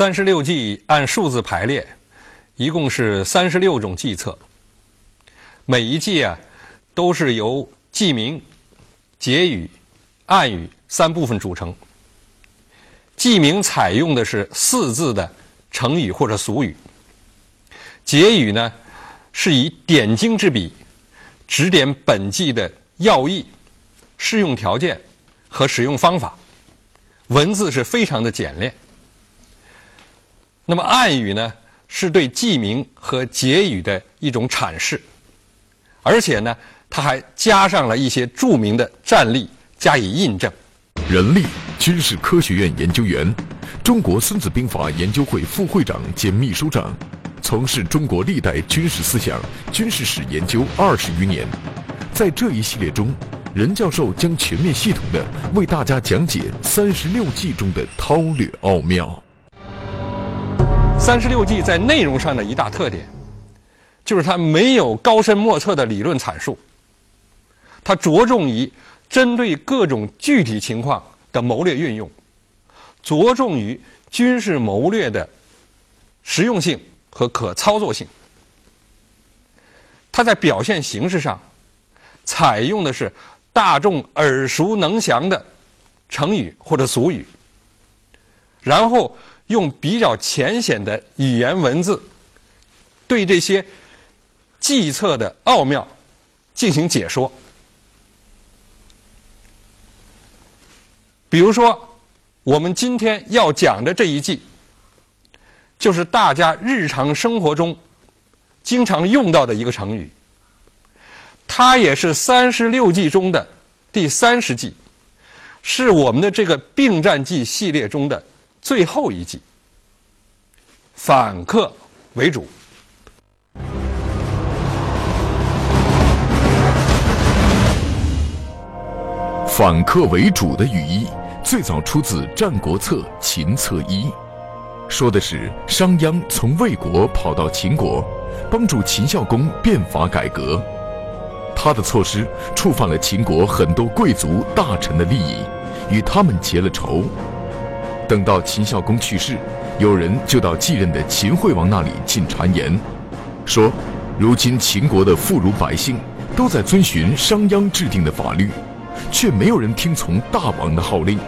三十六计按数字排列，一共是三十六种计策。每一计啊，都是由计名、结语、暗语三部分组成。计名采用的是四字的成语或者俗语，结语呢是以点睛之笔指点本计的要义、适用条件和使用方法，文字是非常的简练。那么暗语呢，是对记名和结语的一种阐释，而且呢，它还加上了一些著名的战例加以印证。任力，军事科学院研究员，中国孙子兵法研究会副会长兼秘书长，从事中国历代军事思想、军事史研究二十余年。在这一系列中，任教授将全面系统的为大家讲解三十六计中的韬略奥妙。三十六计在内容上的一大特点，就是它没有高深莫测的理论阐述，它着重于针对各种具体情况的谋略运用，着重于军事谋略的实用性和可操作性。它在表现形式上，采用的是大众耳熟能详的成语或者俗语，然后。用比较浅显的语言文字，对这些计策的奥妙进行解说。比如说，我们今天要讲的这一计，就是大家日常生活中经常用到的一个成语，它也是三十六计中的第三十计，是我们的这个并战计系列中的。最后一计，反客为主。反客为主的语义最早出自《战国策·秦策一》，说的是商鞅从魏国跑到秦国，帮助秦孝公变法改革。他的措施触犯了秦国很多贵族大臣的利益，与他们结了仇。等到秦孝公去世，有人就到继任的秦惠王那里进谗言，说：如今秦国的妇孺百姓都在遵循商鞅制定的法律，却没有人听从大王的号令。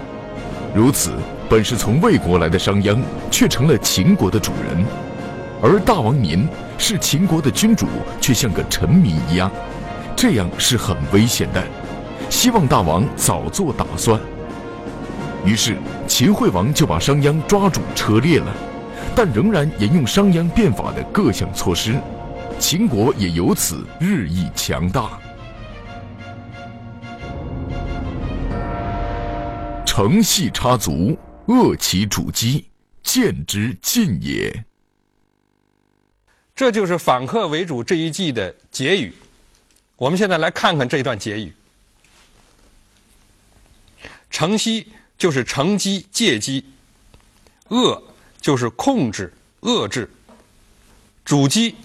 如此，本是从魏国来的商鞅，却成了秦国的主人；而大王您是秦国的君主，却像个臣民一样，这样是很危险的。希望大王早做打算。于是，秦惠王就把商鞅抓住车裂了，但仍然沿用商鞅变法的各项措施，秦国也由此日益强大。乘隙插足，扼其主机，见之尽也。这就是反客为主这一计的结语。我们现在来看看这一段结语：乘隙。就是乘机借机，遏就是控制遏制，主机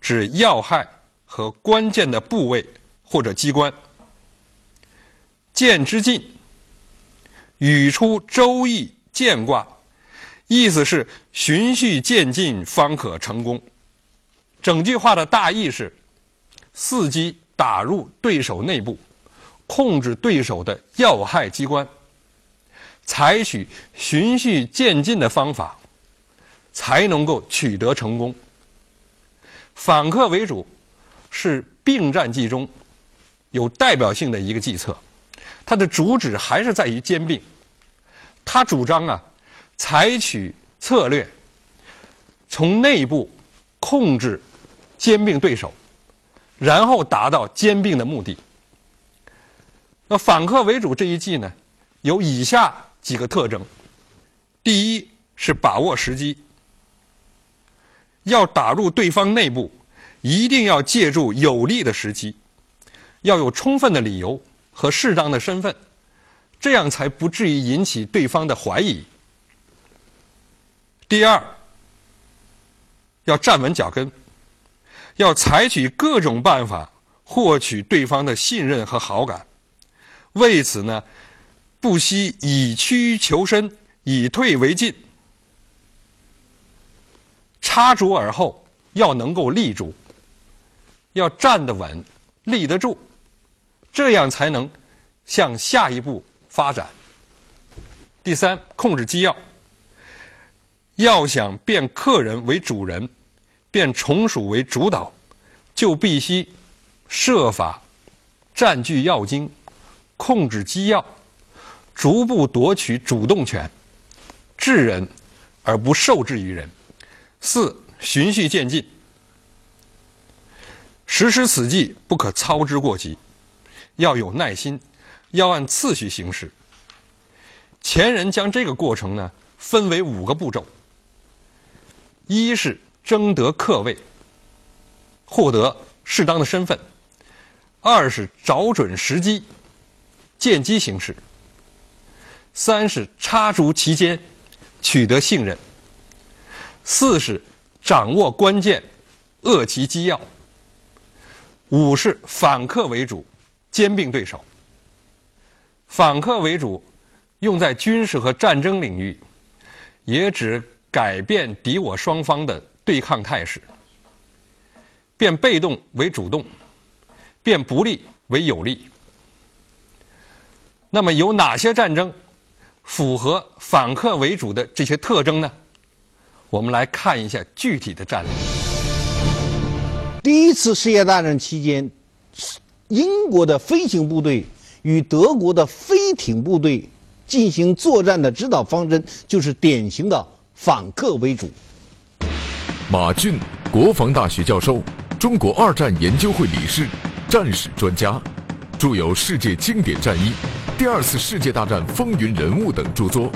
指要害和关键的部位或者机关。剑之进，语出《周易》剑卦，意思是循序渐进方可成功。整句话的大意是：伺机打入对手内部，控制对手的要害机关。采取循序渐进的方法，才能够取得成功。反客为主是并战计中有代表性的一个计策，它的主旨还是在于兼并。他主张啊，采取策略，从内部控制兼并对手，然后达到兼并的目的。那反客为主这一计呢，有以下几个特征：第一是把握时机，要打入对方内部，一定要借助有利的时机，要有充分的理由和适当的身份。这样才不至于引起对方的怀疑。第二，要站稳脚跟，要采取各种办法获取对方的信任和好感。为此呢，不惜以屈求伸，以退为进，插足而后，要能够立足，要站得稳，立得住，这样才能向下一步。发展。第三，控制机要。要想变客人为主人，变从属为主导，就必须设法占据要津，控制机要，逐步夺取主动权，治人而不受制于人。四，循序渐进。实施此计不可操之过急，要有耐心。要按次序行事。前人将这个过程呢分为五个步骤：一是争得客位，获得适当的身份；二是找准时机，见机行事；三是插足其间，取得信任；四是掌握关键，扼其机要；五是反客为主，兼并对手。反客为主，用在军事和战争领域，也指改变敌我双方的对抗态势，变被动为主动，变不利为有利。那么有哪些战争符合反客为主的这些特征呢？我们来看一下具体的战例。第一次世界大战期间，英国的飞行部队。与德国的飞艇部队进行作战的指导方针就是典型的反客为主。马俊，国防大学教授，中国二战研究会理事，战史专家，著有《世界经典战役》《第二次世界大战风云人物》等著作。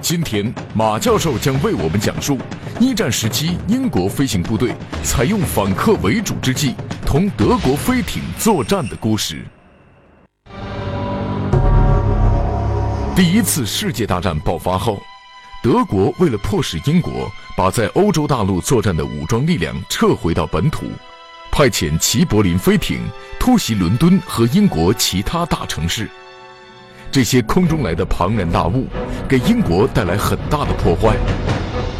今天，马教授将为我们讲述一战时期英国飞行部队采用反客为主之计，同德国飞艇作战的故事。第一次世界大战爆发后，德国为了迫使英国把在欧洲大陆作战的武装力量撤回到本土，派遣齐柏林飞艇突袭伦敦和英国其他大城市。这些空中来的庞然大物，给英国带来很大的破坏。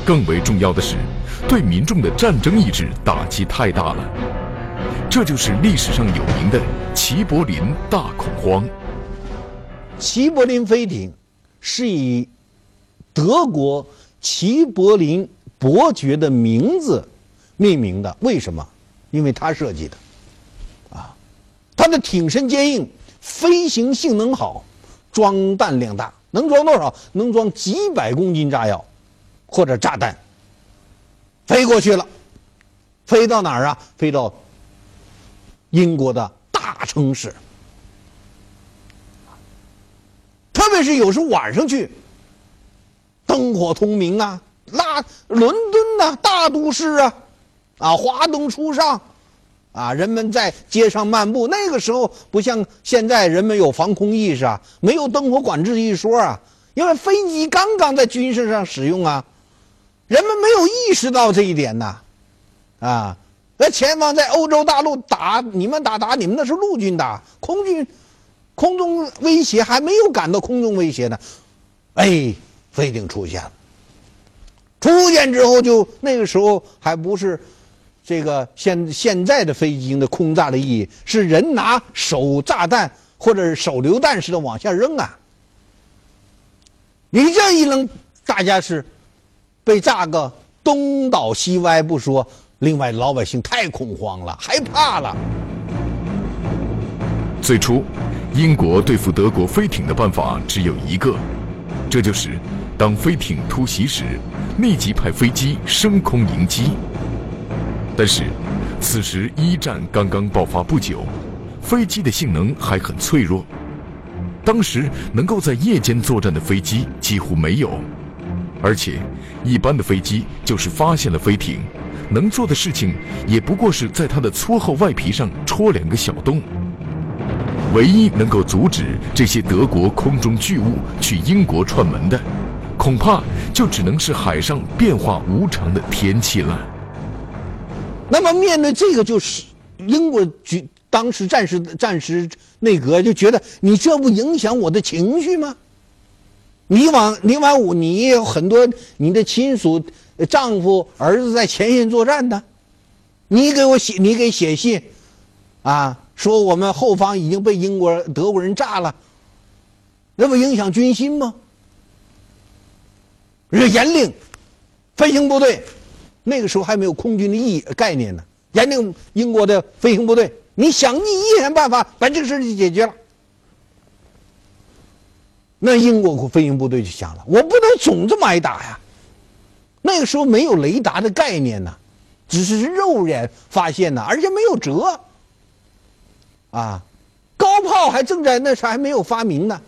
更为重要的是，对民众的战争意志打击太大了。这就是历史上有名的齐柏林大恐慌。齐柏林飞艇是以德国齐柏林伯爵的名字命名的。为什么？因为他设计的。啊，它的艇身坚硬，飞行性能好，装弹量大，能装多少？能装几百公斤炸药或者炸弹。飞过去了，飞到哪儿啊？飞到英国的大城市。特别是有时候晚上去，灯火通明啊，那伦敦呐，大都市啊，啊，华灯初上，啊，人们在街上漫步。那个时候不像现在，人们有防空意识啊，没有灯火管制一说啊，因为飞机刚刚在军事上使用啊，人们没有意识到这一点呐，啊，那前方在欧洲大陆打你们打打你们那是陆军打空军。空中威胁还没有感到空中威胁呢，哎，飞艇出现了。出现之后，就那个时候还不是这个现现在的飞机的空炸的意义，是人拿手炸弹或者手榴弹似的往下扔啊。你这一扔，大家是被炸个东倒西歪不说，另外老百姓太恐慌了，害怕了。最初，英国对付德国飞艇的办法只有一个，这就是当飞艇突袭时，立即派飞机升空迎击。但是，此时一战刚刚爆发不久，飞机的性能还很脆弱，当时能够在夜间作战的飞机几乎没有，而且一般的飞机就是发现了飞艇，能做的事情也不过是在它的粗厚外皮上戳两个小洞。唯一能够阻止这些德国空中巨物去英国串门的，恐怕就只能是海上变化无常的天气了。那么面对这个，就是英国局当时战时战时内阁就觉得你这不影响我的情绪吗？你往你往我你也有很多你的亲属、丈夫、儿子在前线作战的，你给我写你给写信，啊。说我们后方已经被英国德国人炸了，那不影响军心吗？是严令飞行部队，那个时候还没有空军的意义概念呢。严令英国的飞行部队，你想尽一切办法把这个事就解决了。那英国飞行部队就想了，我不能总这么挨打呀。那个时候没有雷达的概念呢，只是肉眼发现呢，而且没有辙。啊，高炮还正在那时还没有发明呢。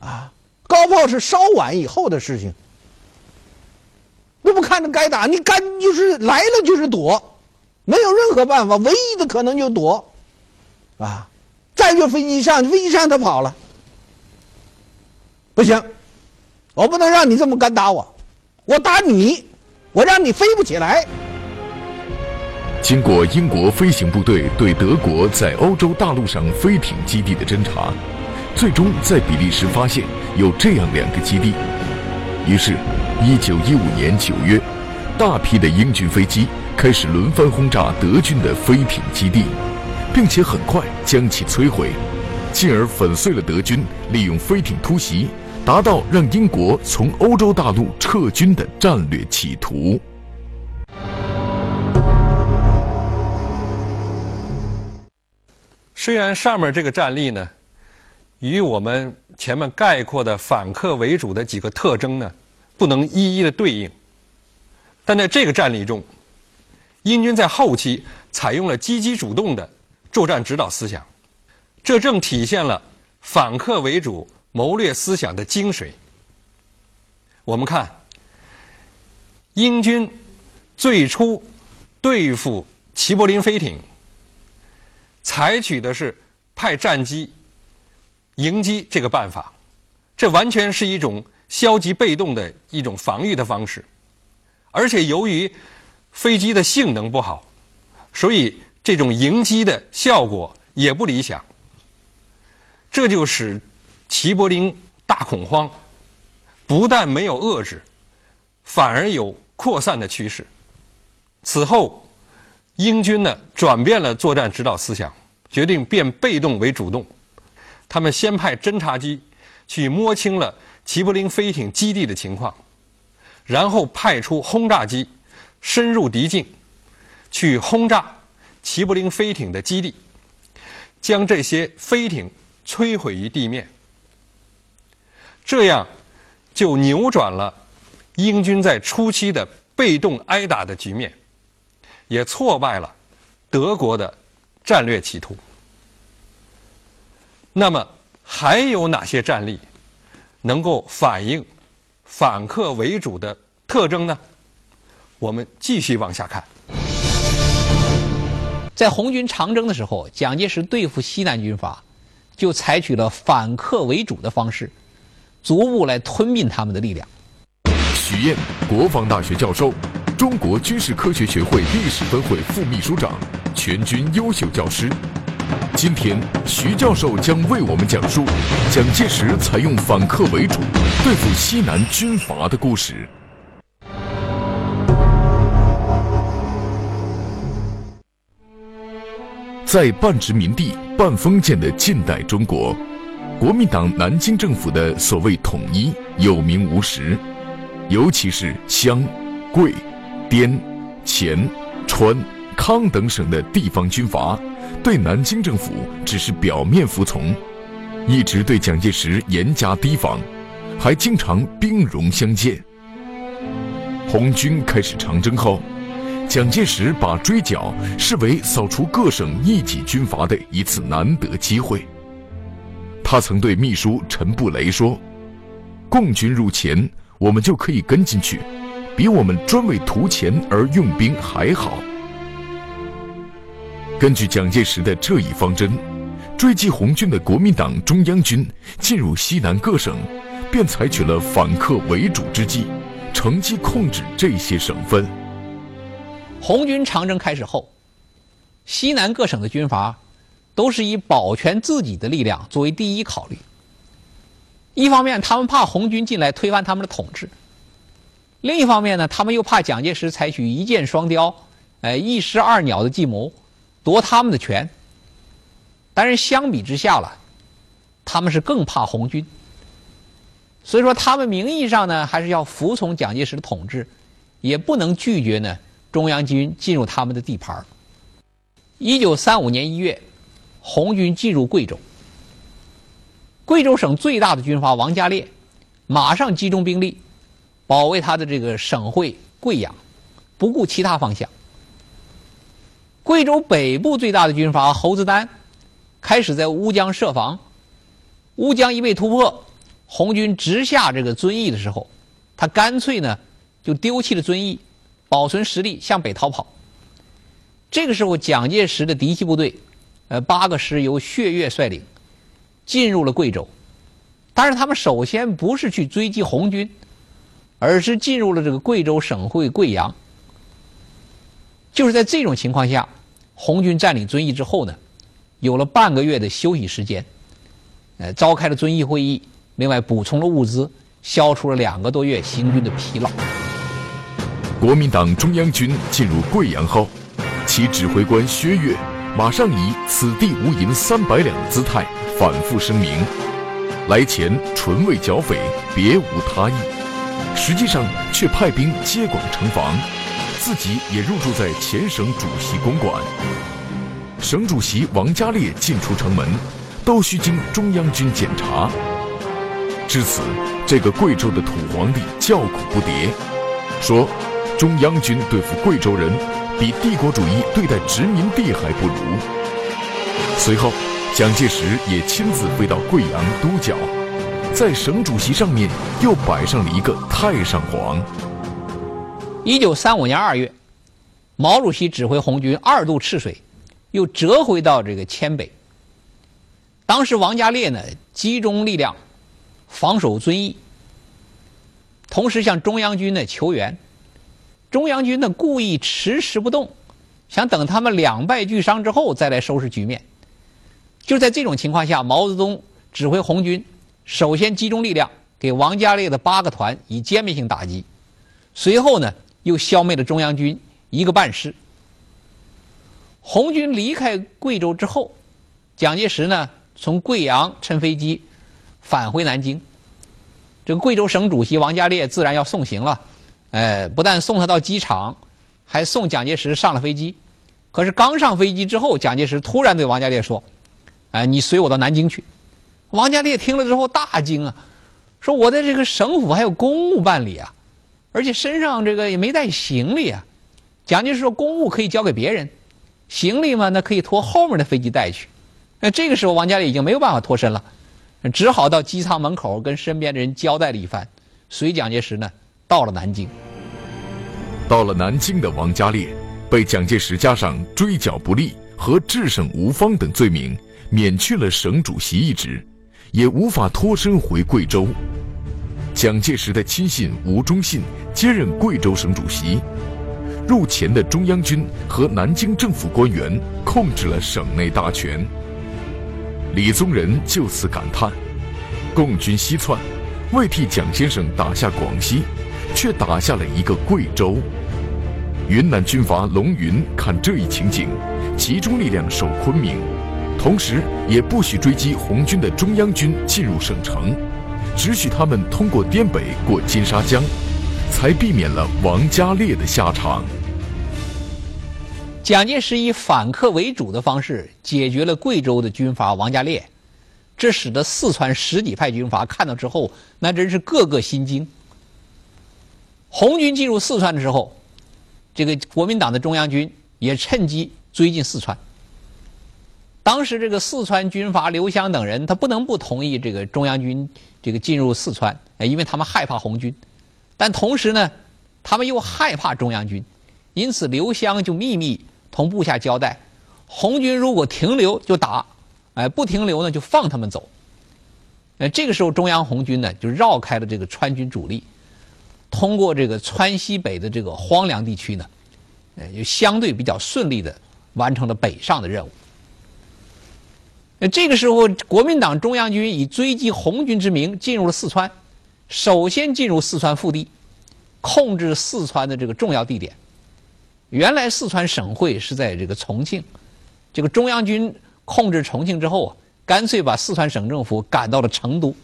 啊，高炮是稍晚以后的事情。那不看着该打，你干就是来了就是躲，没有任何办法，唯一的可能就躲。啊，再就飞机上，飞机上他跑了，不行，我不能让你这么敢打我，我打你，我让你飞不起来。经过英国飞行部队对德国在欧洲大陆上飞艇基地的侦查，最终在比利时发现有这样两个基地。于是，1915年9月，大批的英军飞机开始轮番轰炸德军的飞艇基地，并且很快将其摧毁，进而粉碎了德军利用飞艇突袭达到让英国从欧洲大陆撤军的战略企图。虽然上面这个战例呢，与我们前面概括的反客为主的几个特征呢，不能一一的对应，但在这个战例中，英军在后期采用了积极主动的作战指导思想，这正体现了反客为主谋略思想的精髓。我们看，英军最初对付齐柏林飞艇。采取的是派战机迎击这个办法，这完全是一种消极被动的一种防御的方式，而且由于飞机的性能不好，所以这种迎击的效果也不理想，这就使齐柏林大恐慌，不但没有遏制，反而有扩散的趋势。此后。英军呢转变了作战指导思想，决定变被动为主动。他们先派侦察机去摸清了齐柏林飞艇基地的情况，然后派出轰炸机深入敌境，去轰炸齐柏林飞艇的基地，将这些飞艇摧毁于地面。这样就扭转了英军在初期的被动挨打的局面。也挫败了德国的战略企图。那么还有哪些战例能够反映反客为主的特征呢？我们继续往下看。在红军长征的时候，蒋介石对付西南军阀，就采取了反客为主的方式，逐步来吞并他们的力量。许燕，国防大学教授。中国军事科学学会历史分会副秘书长，全军优秀教师。今天，徐教授将为我们讲述蒋介石采用反客为主对付西南军阀的故事。在半殖民地半封建的近代中国，国民党南京政府的所谓统一有名无实，尤其是湘。桂、滇、黔、川、康等省的地方军阀，对南京政府只是表面服从，一直对蒋介石严加提防，还经常兵戎相见。红军开始长征后，蒋介石把追剿视为扫除各省异己军阀的一次难得机会。他曾对秘书陈布雷说：“共军入黔，我们就可以跟进去，比我们专为图钱而用兵还好。”根据蒋介石的这一方针，追击红军的国民党中央军进入西南各省，便采取了反客为主之计，乘机控制这些省份。红军长征开始后，西南各省的军阀。都是以保全自己的力量作为第一考虑。一方面，他们怕红军进来推翻他们的统治；另一方面呢，他们又怕蒋介石采取一箭双雕、哎一石二鸟的计谋，夺他们的权。但是相比之下了，他们是更怕红军。所以说，他们名义上呢还是要服从蒋介石的统治，也不能拒绝呢中央军进入他们的地盘。一九三五年一月。红军进入贵州，贵州省最大的军阀王家烈，马上集中兵力，保卫他的这个省会贵阳，不顾其他方向。贵州北部最大的军阀侯子丹，开始在乌江设防，乌江一被突破，红军直下这个遵义的时候，他干脆呢就丢弃了遵义，保存实力向北逃跑。这个时候，蒋介石的嫡系部队。呃，八个师由薛岳率领，进入了贵州，但是他们首先不是去追击红军，而是进入了这个贵州省会贵阳。就是在这种情况下，红军占领遵义之后呢，有了半个月的休息时间，呃，召开了遵义会议，另外补充了物资，消除了两个多月行军的疲劳。国民党中央军进入贵阳后，其指挥官薛岳。马上以“此地无银三百两”的姿态反复声明，来前纯为剿匪，别无他意。实际上却派兵接广城防，自己也入住在前省主席公馆。省主席王家烈进出城门，都需经中央军检查。至此，这个贵州的土皇帝叫苦不迭，说：“中央军对付贵州人。”比帝国主义对待殖民地还不如。随后，蒋介石也亲自飞到贵阳督剿，在省主席上面又摆上了一个太上皇。一九三五年二月，毛主席指挥红军二渡赤水，又折回到这个黔北。当时王家烈呢，集中力量防守遵义，同时向中央军呢求援。中央军呢故意迟迟不动，想等他们两败俱伤之后再来收拾局面。就在这种情况下，毛泽东指挥红军首先集中力量给王家烈的八个团以歼灭性打击，随后呢又消灭了中央军一个半师。红军离开贵州之后，蒋介石呢从贵阳乘飞机返回南京，这个贵州省主席王家烈自然要送行了。哎，不但送他到机场，还送蒋介石上了飞机。可是刚上飞机之后，蒋介石突然对王家烈说：“哎，你随我到南京去。”王家烈听了之后大惊啊，说：“我在这个省府还有公务办理啊，而且身上这个也没带行李啊。”蒋介石说：“公务可以交给别人，行李嘛，那可以拖后面的飞机带去。”那这个时候，王家烈已经没有办法脱身了，只好到机舱门口跟身边的人交代了一番，随蒋介石呢。到了南京，到了南京的王家烈，被蒋介石加上追剿不力和治省无方等罪名，免去了省主席一职，也无法脱身回贵州。蒋介石的亲信吴忠信接任贵州省主席，入黔的中央军和南京政府官员控制了省内大权。李宗仁就此感叹：“共军西窜，未替蒋先生打下广西。”却打下了一个贵州。云南军阀龙云看这一情景，集中力量守昆明，同时也不许追击红军的中央军进入省城，只许他们通过滇北过金沙江，才避免了王家烈的下场。蒋介石以反客为主的方式解决了贵州的军阀王家烈，这使得四川十几派军阀看到之后，那真是个个心惊。红军进入四川的时候，这个国民党的中央军也趁机追进四川。当时这个四川军阀刘湘等人，他不能不同意这个中央军这个进入四川，因为他们害怕红军，但同时呢，他们又害怕中央军，因此刘湘就秘密。同部下交代，红军如果停留就打，哎，不停留呢就放他们走。呃，这个时候中央红军呢就绕开了这个川军主力，通过这个川西北的这个荒凉地区呢，呃，就相对比较顺利的完成了北上的任务。那这个时候，国民党中央军以追击红军之名进入了四川，首先进入四川腹地，控制四川的这个重要地点。原来四川省会是在这个重庆，这个中央军控制重庆之后啊，干脆把四川省政府赶到了成都。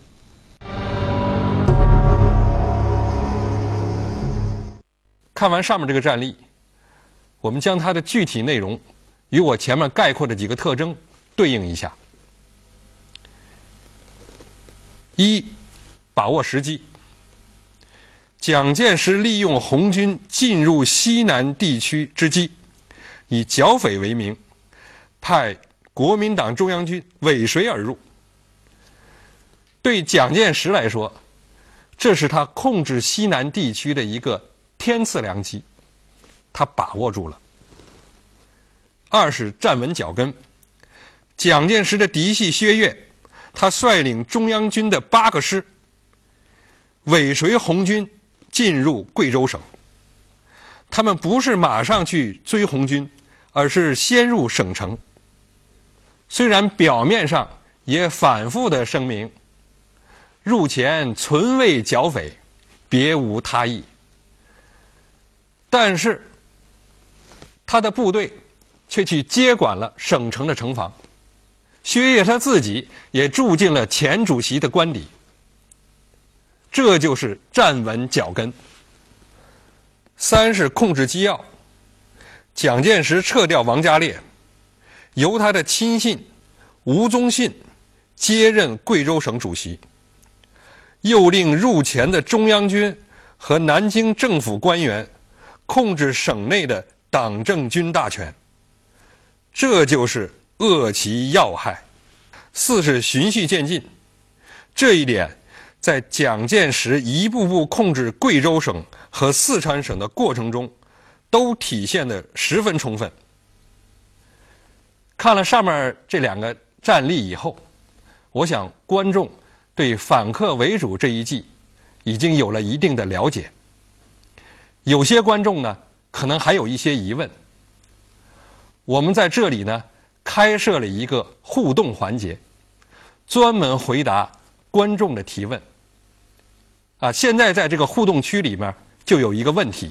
看完上面这个战例，我们将它的具体内容与我前面概括的几个特征对应一下：一，把握时机。蒋介石利用红军进入西南地区之机，以剿匪为名，派国民党中央军尾随而入。对蒋介石来说，这是他控制西南地区的一个天赐良机，他把握住了。二是站稳脚跟，蒋介石的嫡系薛岳，他率领中央军的八个师，尾随红军。进入贵州省，他们不是马上去追红军，而是先入省城。虽然表面上也反复的声明，入前纯为剿匪，别无他意，但是他的部队却去接管了省城的城防。薛岳他自己也住进了前主席的官邸。这就是站稳脚跟。三是控制机要，蒋介石撤掉王家烈，由他的亲信吴宗信接任贵州省主席，又令入黔的中央军和南京政府官员控制省内的党政军大权。这就是扼其要害。四是循序渐进，这一点。在蒋介石一步步控制贵州省和四川省的过程中，都体现的十分充分。看了上面这两个战例以后，我想观众对反客为主这一计已经有了一定的了解。有些观众呢，可能还有一些疑问。我们在这里呢，开设了一个互动环节，专门回答观众的提问。啊，现在在这个互动区里面就有一个问题：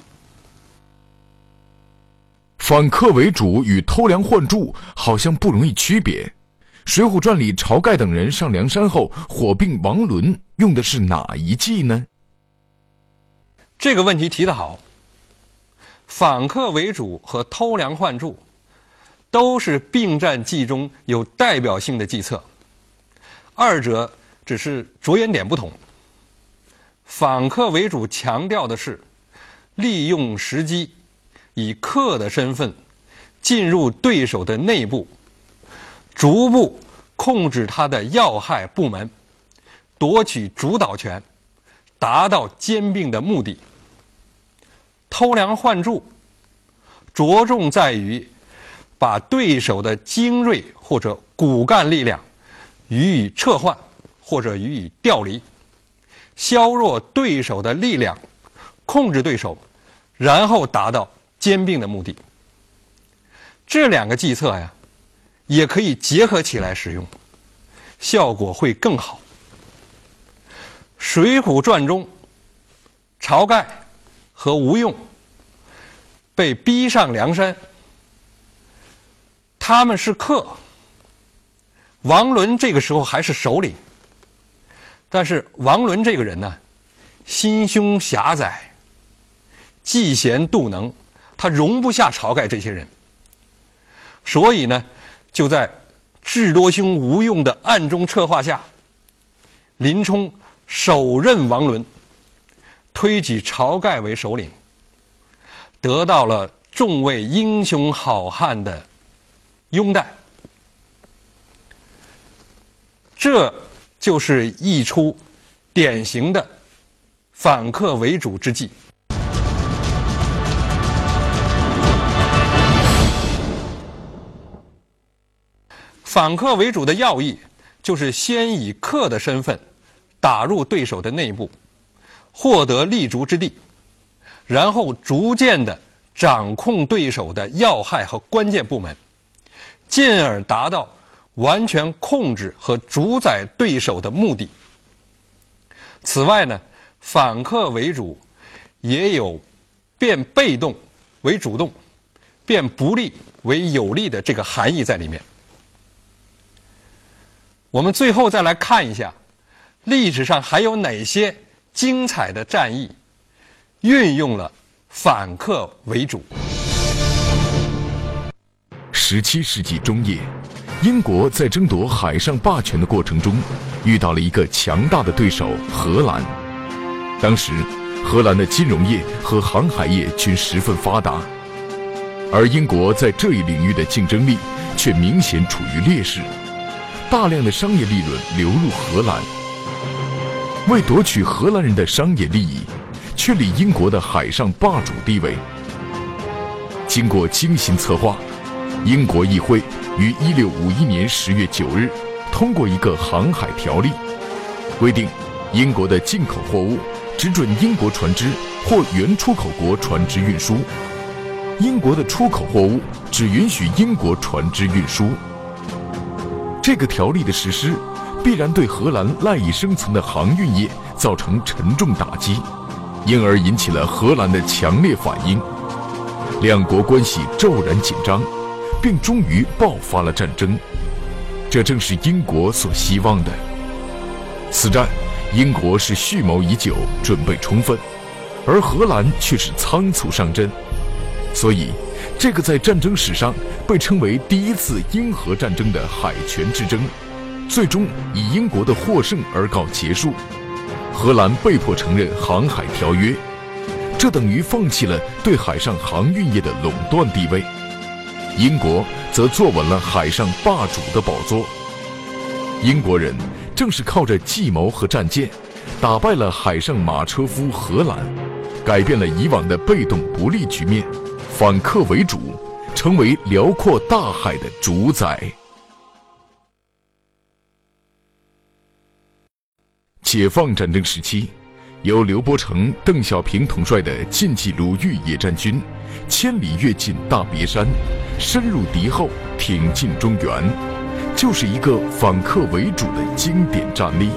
反客为主与偷梁换柱好像不容易区别。《水浒传》里晁盖等人上梁山后火并王伦，用的是哪一计呢？这个问题提得好。反客为主和偷梁换柱都是并战计中有代表性的计策，二者只是着眼点不同。反客为主强调的是利用时机，以客的身份进入对手的内部，逐步控制他的要害部门，夺取主导权，达到兼并的目的。偷梁换柱着重在于把对手的精锐或者骨干力量予以撤换或者予以调离。削弱对手的力量，控制对手，然后达到兼并的目的。这两个计策呀，也可以结合起来使用，效果会更好。《水浒传》中，晁盖和吴用被逼上梁山，他们是客，王伦这个时候还是首领。但是王伦这个人呢，心胸狭窄，嫉贤妒能，他容不下晁盖这些人，所以呢，就在智多星吴用的暗中策划下，林冲手刃王伦，推举晁盖为首领，得到了众位英雄好汉的拥戴。这就是一出典型的反客为主之计。反客为主的要义，就是先以客的身份打入对手的内部，获得立足之地，然后逐渐的掌控对手的要害和关键部门，进而达到完全控制和主宰对手的目的。此外呢，反客为主也有变被动为主动，变不利为有利的这个含义在里面。我们最后再来看一下，历史上还有哪些精彩的战役运用了反客为主？十七世纪中叶，英国在争夺海上霸权的过程中，遇到了一个强大的对手——荷兰。当时，荷兰的金融业和航海业均十分发达，而英国在这一领域的竞争力却明显处于劣势。大量的商业利润流入荷兰，为夺取荷兰人的商业利益，确立英国的海上霸主地位。经过精心策划，英国议会于一六五一年十月九日通过一个航海条例，规定英国的进口货物只准英国船只或原出口国船只运输，英国的出口货物只允许英国船只运输。这个条例的实施，必然对荷兰赖以生存的航运业造成沉重打击，因而引起了荷兰的强烈反应。两国关系骤然紧张，并终于爆发了战争。这正是英国所希望的。此战，英国是蓄谋已久，准备充分，而荷兰却是仓促上阵，所以。这个在战争史上被称为第一次英荷战争的海权之争，最终以英国的获胜而告结束。荷兰被迫承认航海条约，这等于放弃了对海上航运业的垄断地位。英国则坐稳了海上霸主的宝座。英国人正是靠着计谋和战舰，打败了海上马车夫荷兰，改变了以往的被动不利局面。反客为主，成为辽阔大海的主宰。解放战争时期，由刘伯承、邓小平统帅的晋冀鲁豫野战军，千里跃进大别山，深入敌后，挺进中原，就是一个反客为主的经典战例。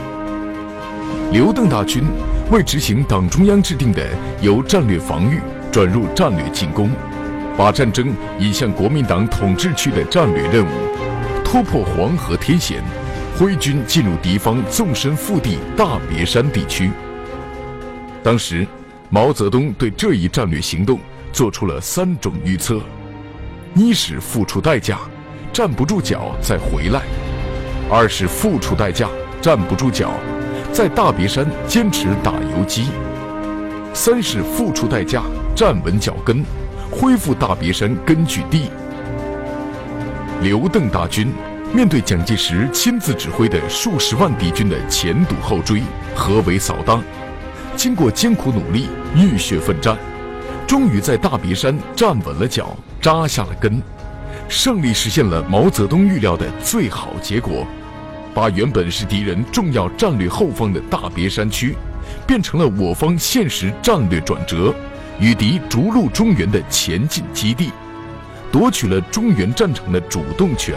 刘邓大军为执行党中央制定的由战略防御转入战略进攻。把战争引向国民党统治区的战略任务，突破黄河天险，挥军进入敌方纵深腹地大别山地区。当时，毛泽东对这一战略行动做出了三种预测：一是付出代价，站不住脚再回来；二是付出代价，站不住脚，在大别山坚持打游击；三是付出代价，站稳脚跟。恢复大别山根据地。刘邓大军面对蒋介石亲自指挥的数十万敌军的前堵后追、合围扫荡，经过艰苦努力、浴血奋战，终于在大别山站稳了脚、扎下了根，胜利实现了毛泽东预料的最好结果，把原本是敌人重要战略后方的大别山区，变成了我方现实战略转折。与敌逐鹿中原的前进基地，夺取了中原战场的主动权，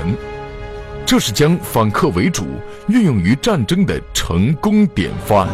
这是将反客为主运用于战争的成功典范。